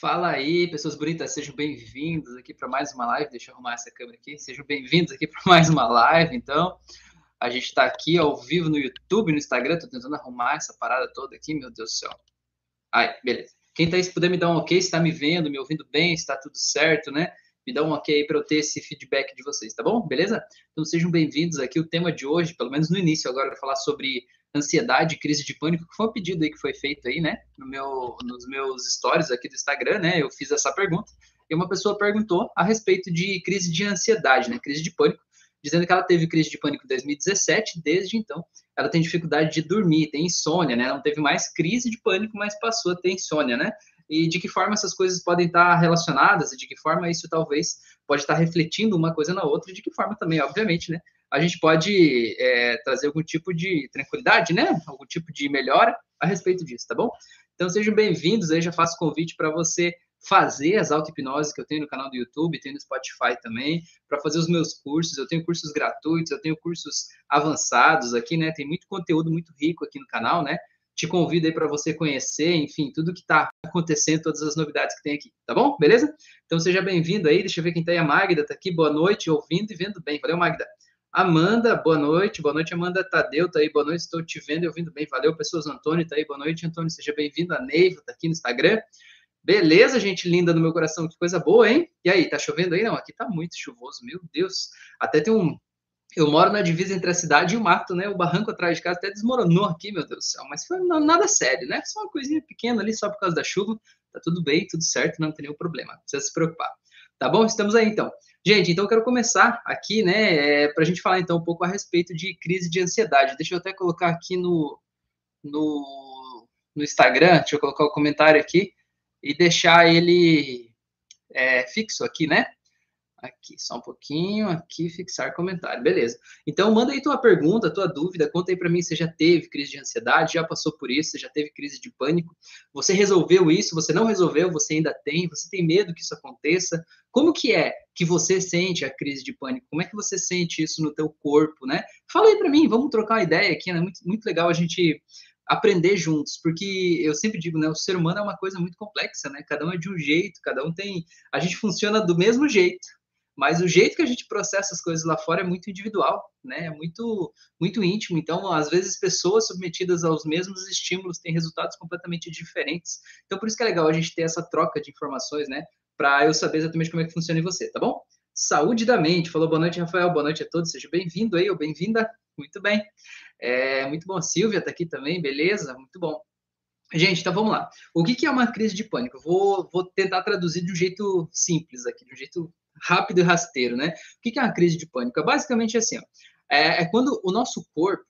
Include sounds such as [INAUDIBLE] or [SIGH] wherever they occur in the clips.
Fala aí, pessoas bonitas, sejam bem-vindos aqui para mais uma live. Deixa eu arrumar essa câmera aqui. Sejam bem-vindos aqui para mais uma live. Então, a gente está aqui ao vivo no YouTube, no Instagram. Estou tentando arrumar essa parada toda aqui, meu Deus do céu. Aí, beleza. Quem tá aí, se puder me dar um ok, se está me vendo, me ouvindo bem, se está tudo certo, né? Me dá um ok aí para eu ter esse feedback de vocês, tá bom? Beleza? Então sejam bem-vindos aqui. O tema de hoje, pelo menos no início, agora eu vou falar sobre ansiedade, crise de pânico, que foi um pedido aí que foi feito aí, né? No meu, nos meus stories aqui do Instagram, né? Eu fiz essa pergunta e uma pessoa perguntou a respeito de crise de ansiedade, né? Crise de pânico dizendo que ela teve crise de pânico em 2017, desde então ela tem dificuldade de dormir, tem insônia, né? Não teve mais crise de pânico, mas passou a ter insônia, né? E de que forma essas coisas podem estar relacionadas e de que forma isso talvez pode estar refletindo uma coisa na outra e de que forma também, obviamente, né? A gente pode é, trazer algum tipo de tranquilidade, né? Algum tipo de melhora a respeito disso, tá bom? Então sejam bem-vindos aí, já faço convite para você fazer as auto-hipnoses que eu tenho no canal do YouTube, tenho no Spotify também, para fazer os meus cursos. Eu tenho cursos gratuitos, eu tenho cursos avançados aqui, né? Tem muito conteúdo muito rico aqui no canal, né? Te convido aí para você conhecer, enfim, tudo que está acontecendo, todas as novidades que tem aqui, tá bom? Beleza? Então seja bem-vindo aí, deixa eu ver quem está aí, a Magda está aqui, boa noite, ouvindo e vendo bem. Valeu, Magda. Amanda, boa noite, boa noite, Amanda Tadeu, tá aí, boa noite, estou te vendo e ouvindo bem, valeu, pessoas, Antônio, tá aí, boa noite, Antônio, seja bem-vindo, a Neiva, tá aqui no Instagram, Beleza, gente linda do meu coração, que coisa boa, hein? E aí, tá chovendo aí? Não, aqui tá muito chuvoso, meu Deus. Até tem um. Eu moro na divisa entre a cidade e o mato, né? O barranco atrás de casa até desmoronou aqui, meu Deus do céu. Mas foi nada sério, né? Só uma coisinha pequena ali, só por causa da chuva. Tá tudo bem, tudo certo, não tem nenhum problema. Não precisa se preocupar. Tá bom? Estamos aí então. Gente, então eu quero começar aqui, né, é, para a gente falar então um pouco a respeito de crise de ansiedade. Deixa eu até colocar aqui no, no, no Instagram, deixa eu colocar o comentário aqui e deixar ele é, fixo aqui, né? Aqui, só um pouquinho, aqui, fixar comentário, beleza. Então, manda aí tua pergunta, tua dúvida, conta aí para mim se você já teve crise de ansiedade, já passou por isso, já teve crise de pânico, você resolveu isso, você não resolveu, você ainda tem, você tem medo que isso aconteça, como que é que você sente a crise de pânico? Como é que você sente isso no teu corpo, né? Fala aí para mim, vamos trocar uma ideia aqui, né? Muito, muito legal a gente aprender juntos, porque eu sempre digo, né, o ser humano é uma coisa muito complexa, né? Cada um é de um jeito, cada um tem, a gente funciona do mesmo jeito, mas o jeito que a gente processa as coisas lá fora é muito individual, né? É muito muito íntimo. Então, às vezes pessoas submetidas aos mesmos estímulos têm resultados completamente diferentes. Então, por isso que é legal a gente ter essa troca de informações, né? Para eu saber exatamente como é que funciona em você, tá bom? Saúde da mente. Falou boa noite, Rafael. Boa noite a todos. Seja bem-vindo aí ou bem-vinda. Muito bem. É, muito bom. Silvia está aqui também, beleza? Muito bom. Gente, então vamos lá. O que, que é uma crise de pânico? vou, vou tentar traduzir de um jeito simples aqui, de um jeito rápido e rasteiro, né? O que, é uma crise de pânico? É basicamente assim, ó, é, é quando o nosso corpo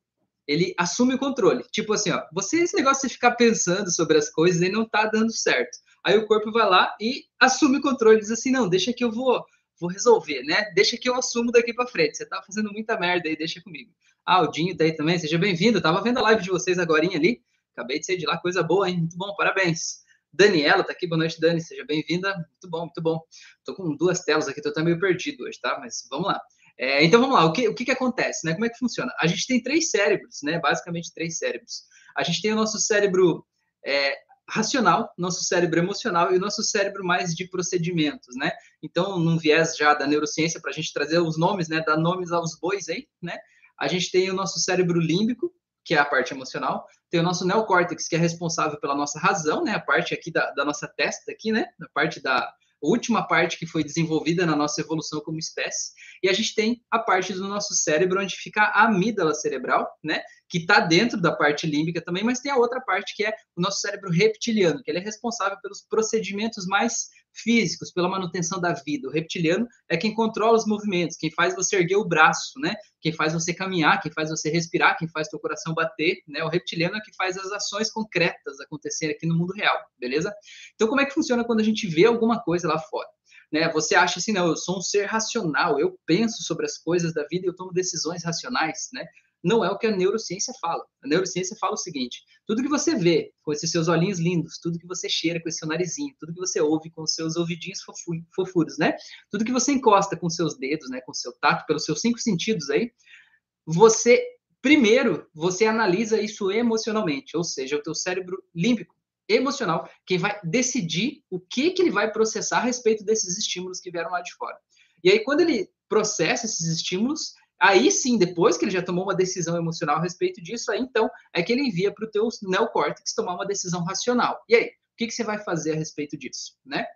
ele assume o controle. Tipo assim, ó, você esse negócio de ficar pensando sobre as coisas e não tá dando certo. Aí o corpo vai lá e assume o controle, diz assim, não, deixa que eu vou, vou resolver, né? Deixa que eu assumo daqui para frente. Você tá fazendo muita merda aí, deixa comigo. Ah, o Dinho tá aí também, seja bem-vindo. Tava vendo a live de vocês agora ali. Acabei de sair de lá, coisa boa, hein? Muito bom, parabéns. Daniela tá aqui, boa noite, Dani, seja bem-vinda. Muito bom, muito bom. Tô com duas telas aqui, tô até meio perdido hoje, tá? Mas vamos lá. É, então vamos lá, o que, o que, que acontece, né? Como é que funciona? A gente tem três cérebros, né? Basicamente três cérebros. A gente tem o nosso cérebro é, racional, nosso cérebro emocional e o nosso cérebro mais de procedimentos, né? Então, num viés já da neurociência, para a gente trazer os nomes, né? Dar nomes aos bois aí, né? A gente tem o nosso cérebro límbico, que é a parte emocional, tem o nosso neocórtex, que é responsável pela nossa razão, né? A parte aqui da, da nossa testa aqui, né? A parte da, última parte que foi desenvolvida na nossa evolução como espécie. E a gente tem a parte do nosso cérebro onde fica a amígdala cerebral, né? Que está dentro da parte límbica também, mas tem a outra parte que é o nosso cérebro reptiliano, que ele é responsável pelos procedimentos mais físicos, pela manutenção da vida. O reptiliano é quem controla os movimentos, quem faz você erguer o braço, né? Quem faz você caminhar, quem faz você respirar, quem faz teu coração bater, né? O reptiliano é que faz as ações concretas acontecerem aqui no mundo real, beleza? Então, como é que funciona quando a gente vê alguma coisa lá fora? Né, você acha assim, não, eu sou um ser racional, eu penso sobre as coisas da vida e eu tomo decisões racionais, né? Não é o que a neurociência fala. A neurociência fala o seguinte: tudo que você vê com esses seus olhinhos lindos, tudo que você cheira com esse seu narizinho, tudo que você ouve com os seus ouvidinhos fofuros, né? Tudo que você encosta com seus dedos, né? Com seu tato, pelos seus cinco sentidos aí, você primeiro você analisa isso emocionalmente, ou seja, o teu cérebro límbico emocional, quem vai decidir o que, que ele vai processar a respeito desses estímulos que vieram lá de fora. E aí, quando ele processa esses estímulos, aí sim, depois que ele já tomou uma decisão emocional a respeito disso, aí então é que ele envia para o teu neocórtex tomar uma decisão racional. E aí, o que, que você vai fazer a respeito disso, né?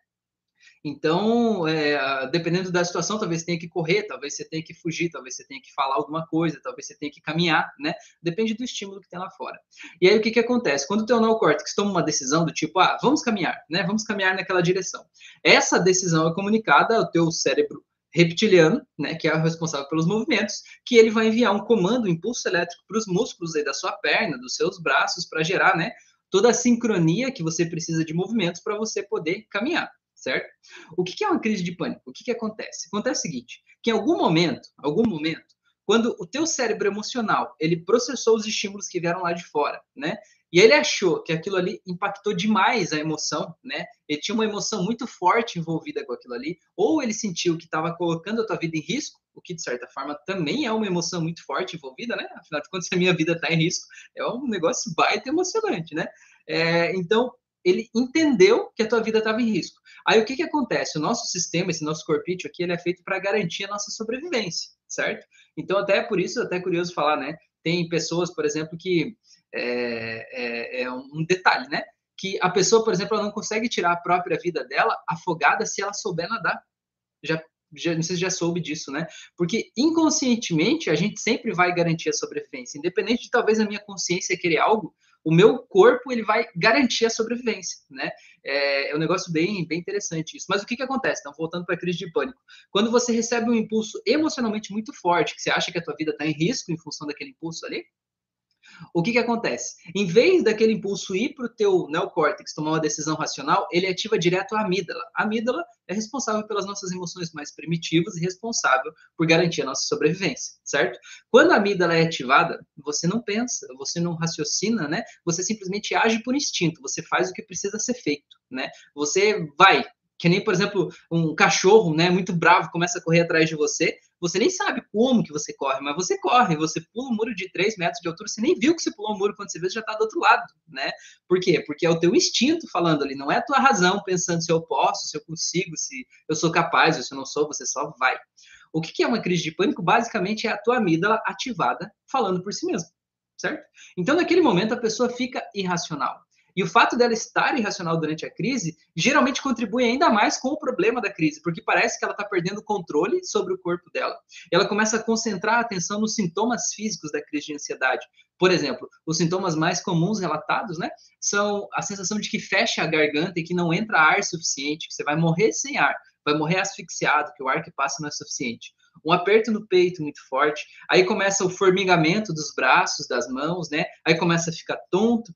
Então, é, dependendo da situação, talvez você tenha que correr, talvez você tenha que fugir, talvez você tenha que falar alguma coisa, talvez você tenha que caminhar, né? Depende do estímulo que tem lá fora. E aí, o que, que acontece? Quando o teu neocórtex toma uma decisão do tipo, ah, vamos caminhar, né? Vamos caminhar naquela direção. Essa decisão é comunicada ao teu cérebro reptiliano, né, que é o responsável pelos movimentos, que ele vai enviar um comando, um impulso elétrico para os músculos aí da sua perna, dos seus braços, para gerar, né, toda a sincronia que você precisa de movimentos para você poder caminhar certo? O que é uma crise de pânico? O que, que acontece? Acontece o seguinte, que em algum momento, algum momento, quando o teu cérebro emocional, ele processou os estímulos que vieram lá de fora, né? E ele achou que aquilo ali impactou demais a emoção, né? Ele tinha uma emoção muito forte envolvida com aquilo ali, ou ele sentiu que estava colocando a tua vida em risco, o que de certa forma também é uma emoção muito forte envolvida, né? Afinal de contas, [LAUGHS] a minha vida está em risco, é um negócio baita emocionante, né? É, então, ele entendeu que a tua vida estava em risco. Aí o que, que acontece? O nosso sistema, esse nosso corpício aqui, ele é feito para garantir a nossa sobrevivência, certo? Então, até por isso, até curioso falar, né? Tem pessoas, por exemplo, que é, é, é um detalhe, né? Que a pessoa, por exemplo, ela não consegue tirar a própria vida dela afogada se ela souber nadar. Já já, não sei se já soube disso, né? Porque inconscientemente a gente sempre vai garantir a sobrevivência, independente de talvez a minha consciência querer algo, o meu corpo ele vai garantir a sobrevivência, né? É, é um negócio bem, bem interessante isso. Mas o que, que acontece? Então, voltando para a crise de pânico. Quando você recebe um impulso emocionalmente muito forte, que você acha que a tua vida está em risco em função daquele impulso ali, o que, que acontece? Em vez daquele impulso ir para o teu neocórtex tomar uma decisão racional, ele ativa direto a amígdala. A amígdala é responsável pelas nossas emoções mais primitivas e responsável por garantir a nossa sobrevivência, certo? Quando a amígdala é ativada, você não pensa, você não raciocina, né? Você simplesmente age por instinto, você faz o que precisa ser feito, né? Você vai, que nem, por exemplo, um cachorro, né, muito bravo, começa a correr atrás de você, você nem sabe como que você corre, mas você corre, você pula um muro de 3 metros de altura, você nem viu que você pulou um muro, quando você vê, você já está do outro lado, né? Por quê? Porque é o teu instinto falando ali, não é a tua razão pensando se eu posso, se eu consigo, se eu sou capaz, ou se eu não sou, você só vai. O que é uma crise de pânico? Basicamente é a tua amígdala ativada falando por si mesma, certo? Então, naquele momento, a pessoa fica irracional. E o fato dela estar irracional durante a crise geralmente contribui ainda mais com o problema da crise, porque parece que ela está perdendo controle sobre o corpo dela. Ela começa a concentrar a atenção nos sintomas físicos da crise de ansiedade. Por exemplo, os sintomas mais comuns relatados, né, são a sensação de que fecha a garganta e que não entra ar suficiente, que você vai morrer sem ar, vai morrer asfixiado, que o ar que passa não é suficiente um aperto no peito muito forte, aí começa o formigamento dos braços, das mãos, né? Aí começa a ficar tonto,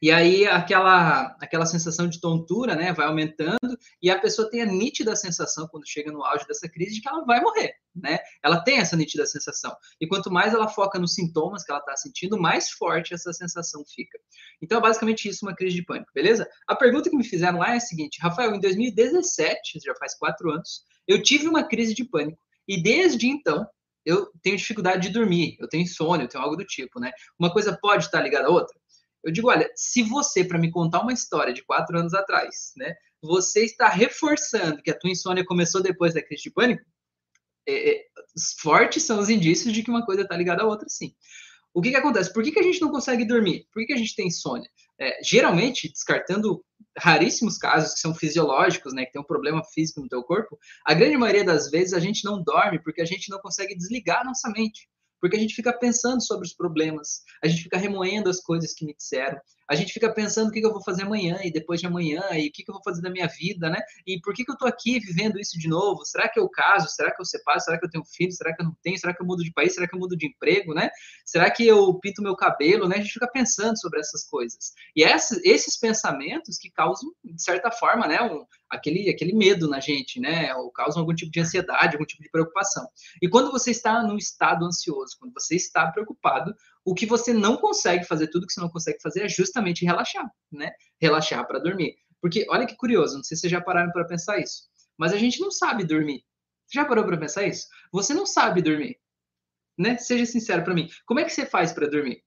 e aí aquela, aquela sensação de tontura, né, vai aumentando e a pessoa tem a nítida sensação quando chega no auge dessa crise de que ela vai morrer, né? Ela tem essa nítida sensação. E quanto mais ela foca nos sintomas que ela está sentindo, mais forte essa sensação fica. Então, é basicamente isso, uma crise de pânico, beleza? A pergunta que me fizeram lá é a seguinte, Rafael, em 2017, já faz quatro anos, eu tive uma crise de pânico e desde então eu tenho dificuldade de dormir, eu tenho insônia, eu tenho algo do tipo, né? Uma coisa pode estar ligada à outra? Eu digo, olha, se você, para me contar uma história de quatro anos atrás, né, você está reforçando que a tua insônia começou depois da crise de pânico, é, é, fortes são os indícios de que uma coisa está ligada à outra, sim. O que, que acontece? Por que, que a gente não consegue dormir? Por que, que a gente tem insônia? É, geralmente, descartando raríssimos casos que são fisiológicos, né, que tem um problema físico no teu corpo, a grande maioria das vezes a gente não dorme porque a gente não consegue desligar a nossa mente porque a gente fica pensando sobre os problemas, a gente fica remoendo as coisas que me disseram, a gente fica pensando o que, eu vou fazer amanhã e depois de amanhã e o que, eu vou fazer da minha vida, né? E por que, que eu tô aqui vivendo isso de novo? Será que eu caso? Será que eu separo? Será que eu tenho filho? Será que eu não tenho? Será que eu mudo de país? Será que eu mudo de emprego, né? Será que eu pinto meu cabelo, né? A gente fica pensando sobre essas coisas. E esses pensamentos que causam, de certa forma, né? Um, aquele, aquele medo na gente, né? Ou causam algum tipo de ansiedade, algum tipo de preocupação. E quando você está num estado ansioso, quando você está preocupado, o que você não consegue fazer, tudo que você não consegue fazer é justamente relaxar, né? Relaxar para dormir. Porque olha que curioso, não sei se vocês já pararam para pensar isso, mas a gente não sabe dormir. Já parou para pensar isso? Você não sabe dormir, né? Seja sincero para mim. Como é que você faz para dormir?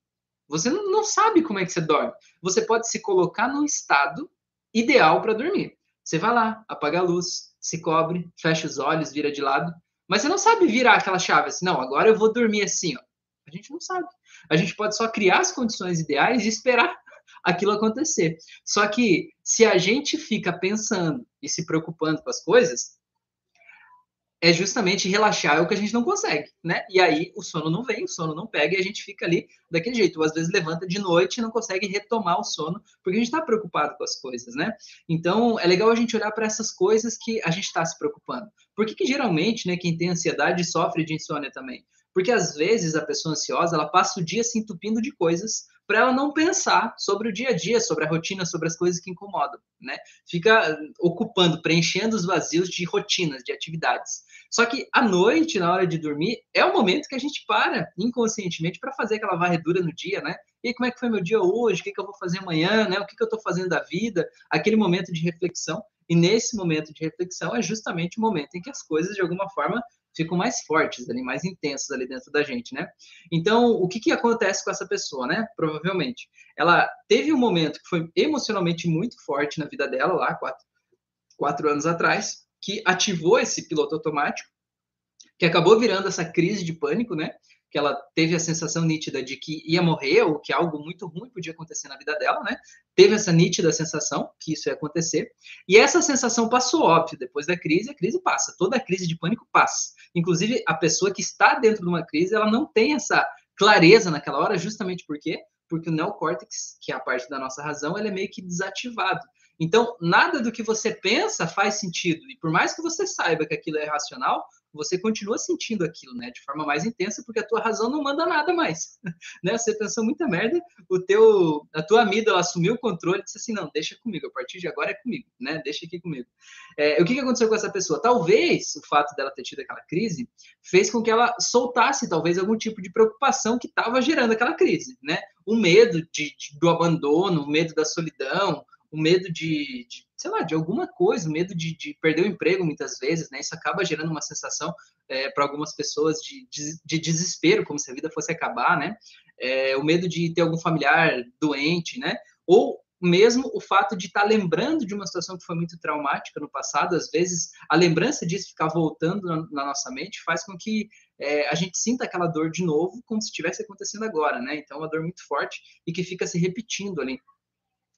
Você não sabe como é que você dorme. Você pode se colocar num estado ideal para dormir. Você vai lá, apaga a luz, se cobre, fecha os olhos, vira de lado, mas você não sabe virar aquela chave assim, não, agora eu vou dormir assim, ó. A gente não sabe. A gente pode só criar as condições ideais e esperar [LAUGHS] aquilo acontecer. Só que se a gente fica pensando e se preocupando com as coisas, é justamente relaxar é o que a gente não consegue, né? E aí o sono não vem, o sono não pega e a gente fica ali daquele jeito. Ou às vezes levanta de noite e não consegue retomar o sono porque a gente está preocupado com as coisas, né? Então é legal a gente olhar para essas coisas que a gente está se preocupando. Por que, que geralmente, né, quem tem ansiedade sofre de insônia também? Porque às vezes a pessoa ansiosa ela passa o dia se entupindo de coisas para ela não pensar sobre o dia a dia, sobre a rotina, sobre as coisas que incomodam, né? Fica ocupando, preenchendo os vazios de rotinas, de atividades. Só que à noite, na hora de dormir, é o momento que a gente para inconscientemente para fazer aquela varredura no dia, né? E como é que foi meu dia hoje? O que, que eu vou fazer amanhã? Né? O que, que eu estou fazendo da vida? Aquele momento de reflexão. E nesse momento de reflexão é justamente o momento em que as coisas, de alguma forma, ficam mais fortes ali, mais intensas ali dentro da gente, né? Então, o que, que acontece com essa pessoa, né? Provavelmente, ela teve um momento que foi emocionalmente muito forte na vida dela, lá, quatro, quatro anos atrás, que ativou esse piloto automático, que acabou virando essa crise de pânico, né? Que ela teve a sensação nítida de que ia morrer ou que algo muito ruim podia acontecer na vida dela, né? Teve essa nítida sensação que isso ia acontecer. E essa sensação passou, óbvio, depois da crise, a crise passa. Toda crise de pânico passa. Inclusive, a pessoa que está dentro de uma crise, ela não tem essa clareza naquela hora, justamente por quê? Porque o neocórtex, que é a parte da nossa razão, ele é meio que desativado. Então, nada do que você pensa faz sentido. E por mais que você saiba que aquilo é racional, você continua sentindo aquilo, né, de forma mais intensa, porque a tua razão não manda nada mais, [LAUGHS] né? Você pensou muita merda, o teu, a tua amígdala assumiu o controle e disse assim, não, deixa comigo, a partir de agora é comigo, né? Deixa aqui comigo. É, o que, que aconteceu com essa pessoa? Talvez o fato dela ter tido aquela crise fez com que ela soltasse, talvez, algum tipo de preocupação que estava gerando aquela crise, né? O medo de, de, do abandono, o medo da solidão, o medo de, de sei lá, de alguma coisa, o medo de, de, perder o emprego muitas vezes, né? Isso acaba gerando uma sensação é, para algumas pessoas de, de, de, desespero, como se a vida fosse acabar, né? É, o medo de ter algum familiar doente, né? Ou mesmo o fato de estar tá lembrando de uma situação que foi muito traumática no passado, às vezes a lembrança disso ficar voltando na, na nossa mente faz com que é, a gente sinta aquela dor de novo, como se estivesse acontecendo agora, né? Então, é uma dor muito forte e que fica se repetindo ali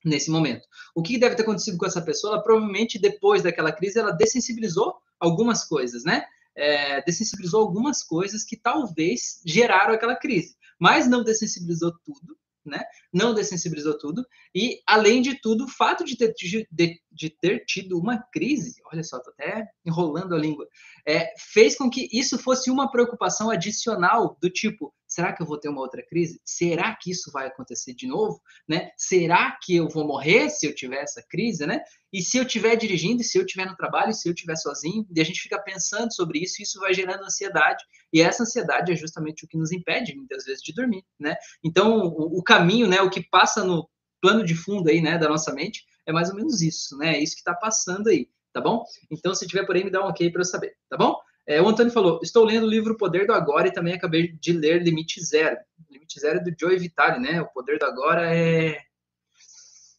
nesse momento. O que deve ter acontecido com essa pessoa? Ela provavelmente, depois daquela crise, ela dessensibilizou algumas coisas, né? É, dessensibilizou algumas coisas que talvez geraram aquela crise, mas não dessensibilizou tudo, né? Não dessensibilizou tudo. E, além de tudo, o fato de ter, de, de ter tido uma crise, olha só, tô até enrolando a língua, é, fez com que isso fosse uma preocupação adicional do tipo, será que eu vou ter uma outra crise? Será que isso vai acontecer de novo? Né? Será que eu vou morrer se eu tiver essa crise? Né? E se eu estiver dirigindo, se eu estiver no trabalho, se eu estiver sozinho, e a gente fica pensando sobre isso, isso vai gerando ansiedade, e essa ansiedade é justamente o que nos impede, muitas vezes, de dormir. Né? Então, o, o caminho, né, o que passa no plano de fundo aí, né, da nossa mente, é mais ou menos isso, né? É isso que está passando aí, tá bom? Então, se tiver por aí, me dá um ok para eu saber, tá bom? É, o Antônio falou: estou lendo o livro Poder do Agora e também acabei de ler Limite Zero. Limite Zero é do Joey Vitale, né? O Poder do Agora é.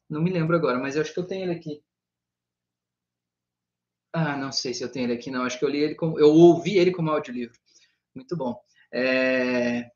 Não me lembro agora, mas eu acho que eu tenho ele aqui. Ah, não sei se eu tenho ele aqui, não. Acho que eu li ele como. Eu ouvi ele como audiolivro. Muito bom. É...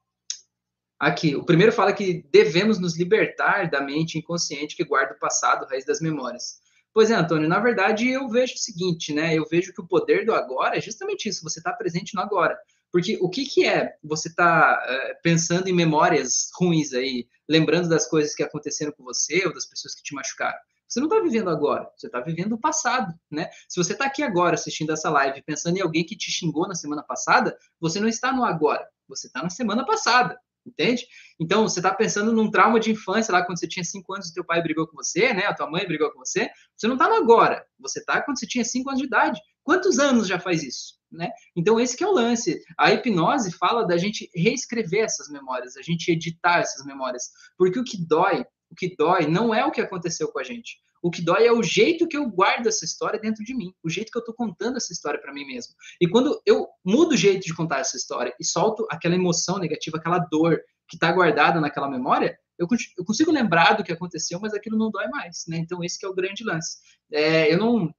Aqui, o primeiro fala que devemos nos libertar da mente inconsciente que guarda o passado, raiz das memórias. Pois é, Antônio, na verdade eu vejo o seguinte, né? Eu vejo que o poder do agora é justamente isso, você está presente no agora. Porque o que, que é você tá, é, pensando em memórias ruins aí, lembrando das coisas que aconteceram com você ou das pessoas que te machucaram? Você não está vivendo agora, você está vivendo o passado, né? Se você está aqui agora assistindo essa live pensando em alguém que te xingou na semana passada, você não está no agora, você está na semana passada entende? Então, você está pensando num trauma de infância lá quando você tinha 5 anos e teu pai brigou com você, né? A tua mãe brigou com você. Você não está no agora, você está quando você tinha 5 anos de idade. Quantos anos já faz isso? Né? Então, esse que é o lance. A hipnose fala da gente reescrever essas memórias, a gente editar essas memórias. Porque o que dói, o que dói não é o que aconteceu com a gente. O que dói é o jeito que eu guardo essa história dentro de mim, o jeito que eu estou contando essa história para mim mesmo. E quando eu mudo o jeito de contar essa história e solto aquela emoção negativa, aquela dor que está guardada naquela memória, eu, eu, consigo lembrar do que aconteceu, mas aquilo não dói mais, né? Então esse é o grande lance. É, eu não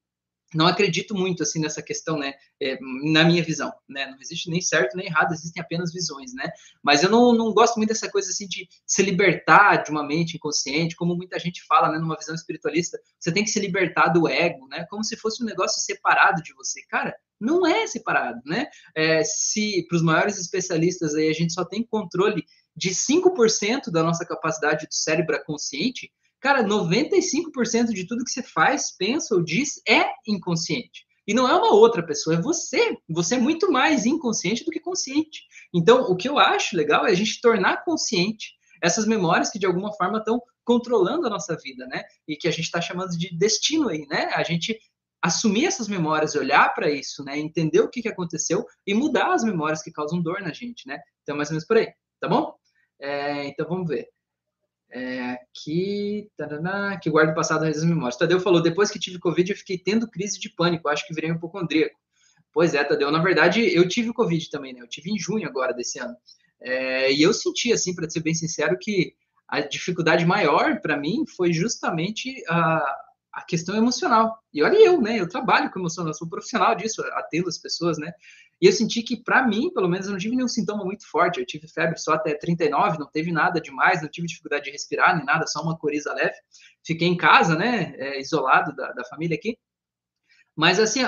não acredito muito assim nessa questão, né? É, na minha visão, né? Não existe nem certo nem errado, existem apenas visões, né? Mas eu não, não gosto muito dessa coisa assim de se libertar de uma mente inconsciente, como muita gente fala, né? Numa visão espiritualista, você tem que se libertar do ego, né? Como se fosse um negócio separado de você, cara. Não é separado, né? É, se para os maiores especialistas aí a gente só tem controle de 5% da nossa capacidade do cérebro consciente, Cara, 95% de tudo que você faz, pensa ou diz é inconsciente. E não é uma outra pessoa, é você. Você é muito mais inconsciente do que consciente. Então, o que eu acho legal é a gente tornar consciente essas memórias que de alguma forma estão controlando a nossa vida, né? E que a gente está chamando de destino aí, né? A gente assumir essas memórias, olhar para isso, né? Entender o que, que aconteceu e mudar as memórias que causam dor na gente, né? Então, mais ou menos por aí, tá bom? É, então, vamos ver. É, aqui, taraná, que guarda o passado das memórias. Tadeu falou, depois que tive Covid, eu fiquei tendo crise de pânico, acho que virei um hipocondríaco. Pois é, Tadeu, na verdade, eu tive Covid também, né? Eu tive em junho agora desse ano. É, e eu senti, assim, para ser bem sincero, que a dificuldade maior para mim foi justamente a, a questão emocional. E olha eu, né? Eu trabalho com emoção, eu sou profissional disso, atendo as pessoas, né? E eu senti que, para mim, pelo menos, eu não tive nenhum sintoma muito forte. Eu tive febre só até 39, não teve nada demais, não tive dificuldade de respirar, nem nada, só uma coriza leve. Fiquei em casa, né, é, isolado da, da família aqui. Mas, assim,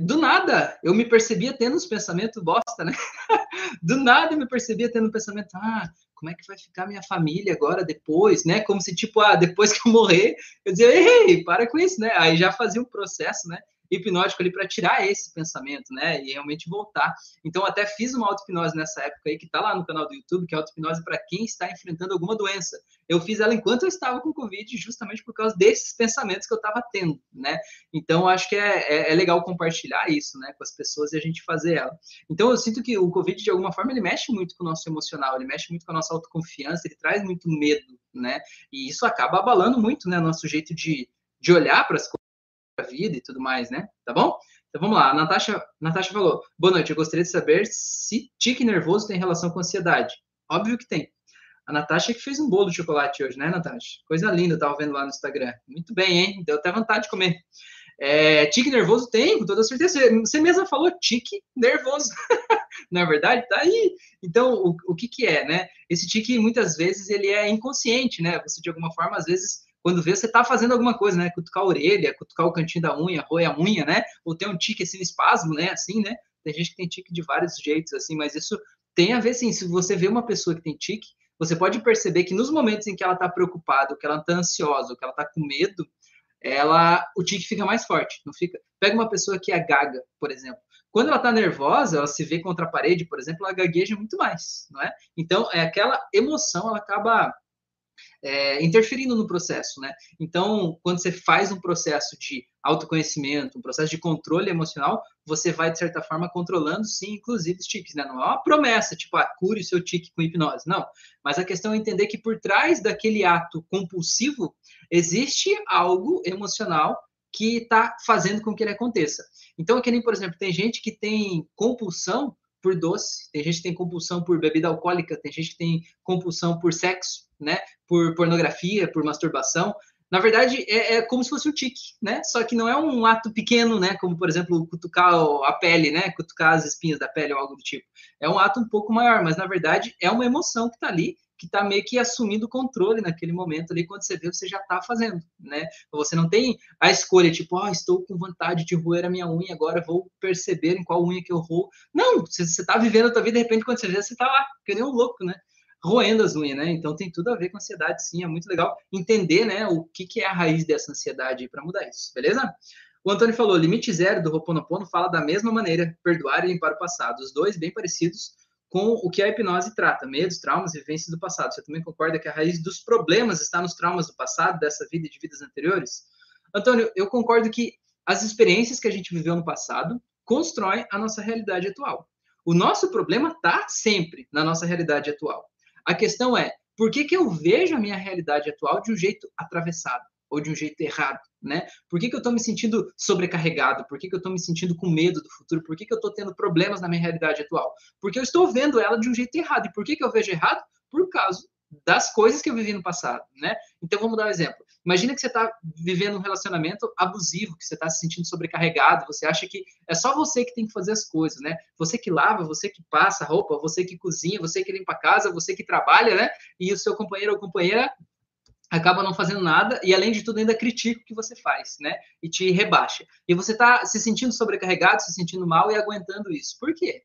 do nada, eu me percebia tendo uns pensamentos bosta, né? [LAUGHS] do nada eu me percebia tendo um pensamento, ah, como é que vai ficar minha família agora depois, né? Como se, tipo, ah, depois que eu morrer, eu dizia, ei, para com isso, né? Aí já fazia um processo, né? Hipnótico ali para tirar esse pensamento, né? E realmente voltar. Então, até fiz uma auto-hipnose nessa época aí, que tá lá no canal do YouTube, que é auto-hipnose para quem está enfrentando alguma doença. Eu fiz ela enquanto eu estava com Covid, justamente por causa desses pensamentos que eu estava tendo, né? Então, acho que é, é, é, legal compartilhar isso, né, com as pessoas e a gente fazer ela. Então, eu sinto que o Covid, de alguma forma, ele mexe muito com o nosso emocional, ele mexe muito com a nossa autoconfiança, ele traz muito medo, né? E isso acaba abalando muito, né, nosso jeito de, de olhar para as coisas vida e tudo mais, né? Tá bom? Então vamos lá. A Natasha, Natasha falou: Boa noite, eu gostaria de saber se tique nervoso tem relação com ansiedade. Óbvio que tem. A Natasha que fez um bolo de chocolate hoje, né, Natasha? Coisa linda, eu tava vendo lá no Instagram. Muito bem, hein? Deu até vontade de comer. É, tique nervoso tem, com toda certeza. Você mesma falou tique nervoso. [LAUGHS] Na verdade, tá aí. Então, o, o que que é, né? Esse tique, muitas vezes, ele é inconsciente, né? Você, de alguma forma, às vezes, quando vê, você está fazendo alguma coisa, né? Cutucar a orelha, cutucar o cantinho da unha, roer a unha, né? Ou ter um tique assim, espasmo, né? Assim, né? Tem gente que tem tique de vários jeitos, assim, mas isso tem a ver, sim. Se você vê uma pessoa que tem tique, você pode perceber que nos momentos em que ela está preocupada, que ela está ansiosa, que ela está com medo, ela, o tique fica mais forte, não fica? Pega uma pessoa que é gaga, por exemplo. Quando ela está nervosa, ela se vê contra a parede, por exemplo, ela gagueja muito mais, não é? Então, é aquela emoção, ela acaba é, interferindo no processo, né? Então, quando você faz um processo de autoconhecimento, um processo de controle emocional, você vai, de certa forma, controlando, sim, inclusive os tiques, né? Não é uma promessa, tipo, ah, cure o seu tique com hipnose, não. Mas a questão é entender que por trás daquele ato compulsivo, existe algo emocional que está fazendo com que ele aconteça. Então, é que nem, por exemplo, tem gente que tem compulsão por doce, tem gente que tem compulsão por bebida alcoólica, tem gente que tem compulsão por sexo, né? Por pornografia, por masturbação. Na verdade, é, é, como se fosse um tique, né? Só que não é um ato pequeno, né? Como, por exemplo, cutucar a pele, né? Cutucar as espinhas da pele ou algo do tipo. É um ato um pouco maior, mas na verdade é uma emoção que está ali que está meio que assumindo o controle naquele momento ali, quando você vê, você já está fazendo, né? Você não tem a escolha, tipo, oh, estou com vontade de roer a minha unha, agora vou perceber em qual unha que eu roo. Não, você está vivendo a tua vida, de repente, quando você vê, você está lá, que nem um louco, né? Roendo as unhas, né? Então tem tudo a ver com ansiedade, sim, é muito legal entender, né, o que, que é a raiz dessa ansiedade para mudar isso, beleza? O Antônio falou, limite zero do Roponopono fala da mesma maneira, perdoar e limpar o passado. Os dois bem parecidos, com o que a hipnose trata, medos, traumas e vivências do passado. Você também concorda que a raiz dos problemas está nos traumas do passado, dessa vida e de vidas anteriores? Antônio, eu concordo que as experiências que a gente viveu no passado constroem a nossa realidade atual. O nosso problema está sempre na nossa realidade atual. A questão é, por que, que eu vejo a minha realidade atual de um jeito atravessado? Ou de um jeito errado, né? Por que, que eu estou me sentindo sobrecarregado? Por que, que eu estou me sentindo com medo do futuro? Por que, que eu estou tendo problemas na minha realidade atual? Porque eu estou vendo ela de um jeito errado. E por que, que eu vejo errado? Por causa das coisas que eu vivi no passado, né? Então vamos dar um exemplo. Imagina que você está vivendo um relacionamento abusivo, que você está se sentindo sobrecarregado, você acha que é só você que tem que fazer as coisas, né? Você que lava, você que passa roupa, você que cozinha, você que limpa a casa, você que trabalha, né? E o seu companheiro ou companheira acaba não fazendo nada e além de tudo ainda critica o que você faz, né? E te rebaixa. E você está se sentindo sobrecarregado, se sentindo mal e aguentando isso. Por quê?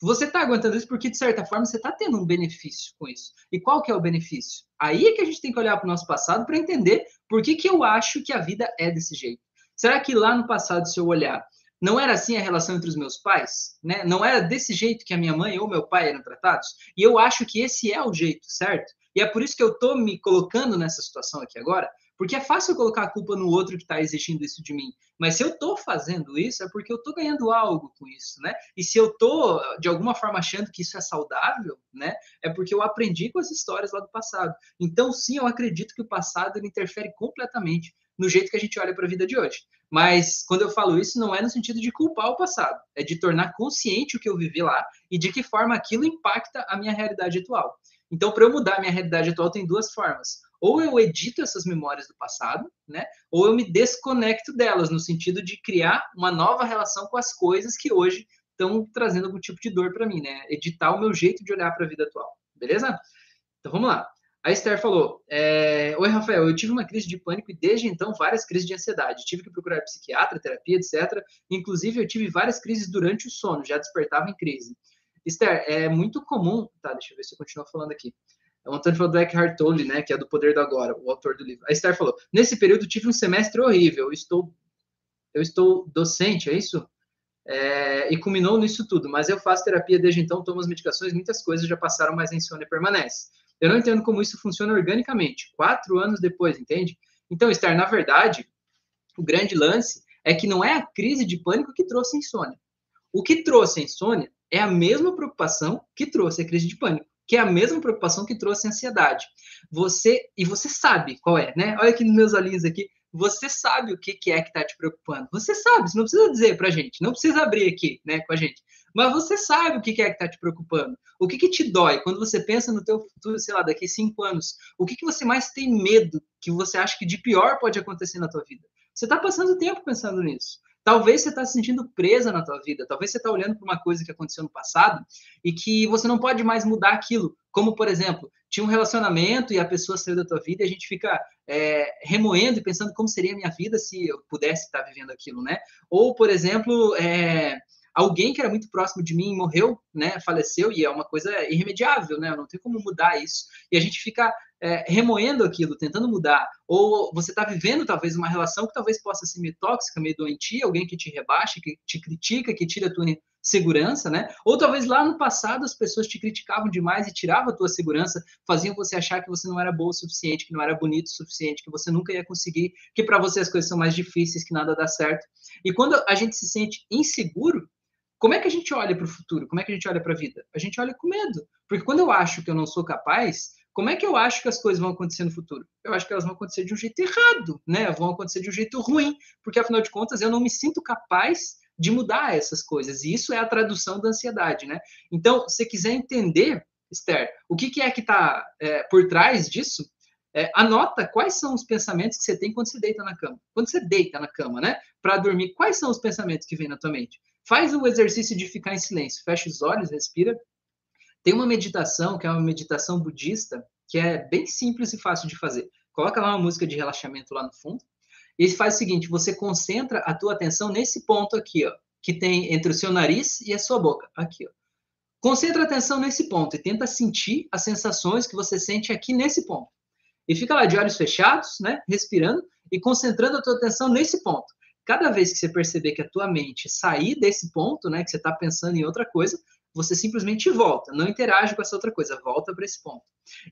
Você está aguentando isso porque, de certa forma, você está tendo um benefício com isso. E qual que é o benefício? Aí é que a gente tem que olhar para o nosso passado para entender por que, que eu acho que a vida é desse jeito. Será que lá no passado, se eu olhar, não era assim a relação entre os meus pais? Né? Não era desse jeito que a minha mãe ou meu pai eram tratados? E eu acho que esse é o jeito, certo? E é por isso que eu estou me colocando nessa situação aqui agora, porque é fácil colocar a culpa no outro que está exigindo isso de mim. Mas se eu estou fazendo isso, é porque eu estou ganhando algo com isso, né? E se eu estou, de alguma forma, achando que isso é saudável, né? É porque eu aprendi com as histórias lá do passado. Então, sim, eu acredito que o passado ele interfere completamente no jeito que a gente olha para a vida de hoje. Mas quando eu falo isso, não é no sentido de culpar o passado, é de tornar consciente o que eu vivi lá e de que forma aquilo impacta a minha realidade atual. Então, para eu mudar a minha realidade atual, tem duas formas. Ou eu edito essas memórias do passado, né? Ou eu me desconecto delas, no sentido de criar uma nova relação com as coisas que hoje estão trazendo algum tipo de dor para mim, né? Editar o meu jeito de olhar para a vida atual, beleza? Então vamos lá. A Esther falou: é, Oi, Rafael, eu tive uma crise de pânico e desde então várias crises de ansiedade. Tive que procurar psiquiatra, terapia, etc. Inclusive, eu tive várias crises durante o sono, já despertava em crise. Esther, é muito comum. Tá, deixa eu ver se eu continuo falando aqui. O Antônio falou do Eckhart Tolle, né, que é do Poder do Agora, o autor do livro. A Esther falou: nesse período tive um semestre horrível. Eu estou, eu estou docente, é isso? É, e culminou nisso tudo. Mas eu faço terapia desde então, tomo as medicações, muitas coisas já passaram, mas a insônia permanece. Eu não entendo como isso funciona organicamente. Quatro anos depois, entende? Então, Esther, na verdade, o grande lance é que não é a crise de pânico que trouxe a insônia. O que trouxe a insônia é a mesma preocupação que trouxe a crise de pânico, que é a mesma preocupação que trouxe a ansiedade. Você e você sabe qual é, né? Olha aqui nos meus olhinhos aqui, você sabe o que, é que está te preocupando. Você sabe, você não precisa dizer para a gente, não precisa abrir aqui, né, com a gente. Mas você sabe o que, que é que está te preocupando. O que, que te dói quando você pensa no teu futuro, sei lá, daqui cinco anos. O que, que você mais tem medo que você acha que de pior pode acontecer na tua vida? Você está passando tempo pensando nisso. Talvez você está se sentindo presa na tua vida, talvez você está olhando para uma coisa que aconteceu no passado e que você não pode mais mudar aquilo. Como, por exemplo, tinha um relacionamento e a pessoa saiu da tua vida e a gente fica é, remoendo e pensando como seria a minha vida se eu pudesse estar vivendo aquilo, né? Ou, por exemplo, é, alguém que era muito próximo de mim morreu, né, faleceu, e é uma coisa irremediável, né, não tem como mudar isso. E a gente fica é, remoendo aquilo, tentando mudar. Ou você está vivendo, talvez, uma relação que talvez possa ser meio tóxica, meio doentia, alguém que te rebaixa, que te critica, que tira a tua segurança, né? Ou talvez lá no passado as pessoas te criticavam demais e tiravam a tua segurança, faziam você achar que você não era boa o suficiente, que não era bonito o suficiente, que você nunca ia conseguir, que para você as coisas são mais difíceis, que nada dá certo. E quando a gente se sente inseguro, como é que a gente olha para o futuro? Como é que a gente olha para a vida? A gente olha com medo. Porque quando eu acho que eu não sou capaz, como é que eu acho que as coisas vão acontecer no futuro? Eu acho que elas vão acontecer de um jeito errado, né? Vão acontecer de um jeito ruim, porque afinal de contas eu não me sinto capaz de mudar essas coisas. E isso é a tradução da ansiedade, né? Então, se quiser entender, Esther, o que, que é que está é, por trás disso, é, anota quais são os pensamentos que você tem quando você deita na cama. Quando você deita na cama, né? Para dormir, quais são os pensamentos que vêm na tua mente? Faz o exercício de ficar em silêncio, fecha os olhos, respira. Tem uma meditação, que é uma meditação budista, que é bem simples e fácil de fazer. Coloca lá uma música de relaxamento lá no fundo. E faz o seguinte, você concentra a tua atenção nesse ponto aqui, ó, que tem entre o seu nariz e a sua boca, aqui, ó. Concentra a atenção nesse ponto e tenta sentir as sensações que você sente aqui nesse ponto. E fica lá de olhos fechados, né, respirando e concentrando a tua atenção nesse ponto cada vez que você perceber que a tua mente sair desse ponto, né, que você está pensando em outra coisa, você simplesmente volta, não interage com essa outra coisa, volta para esse ponto.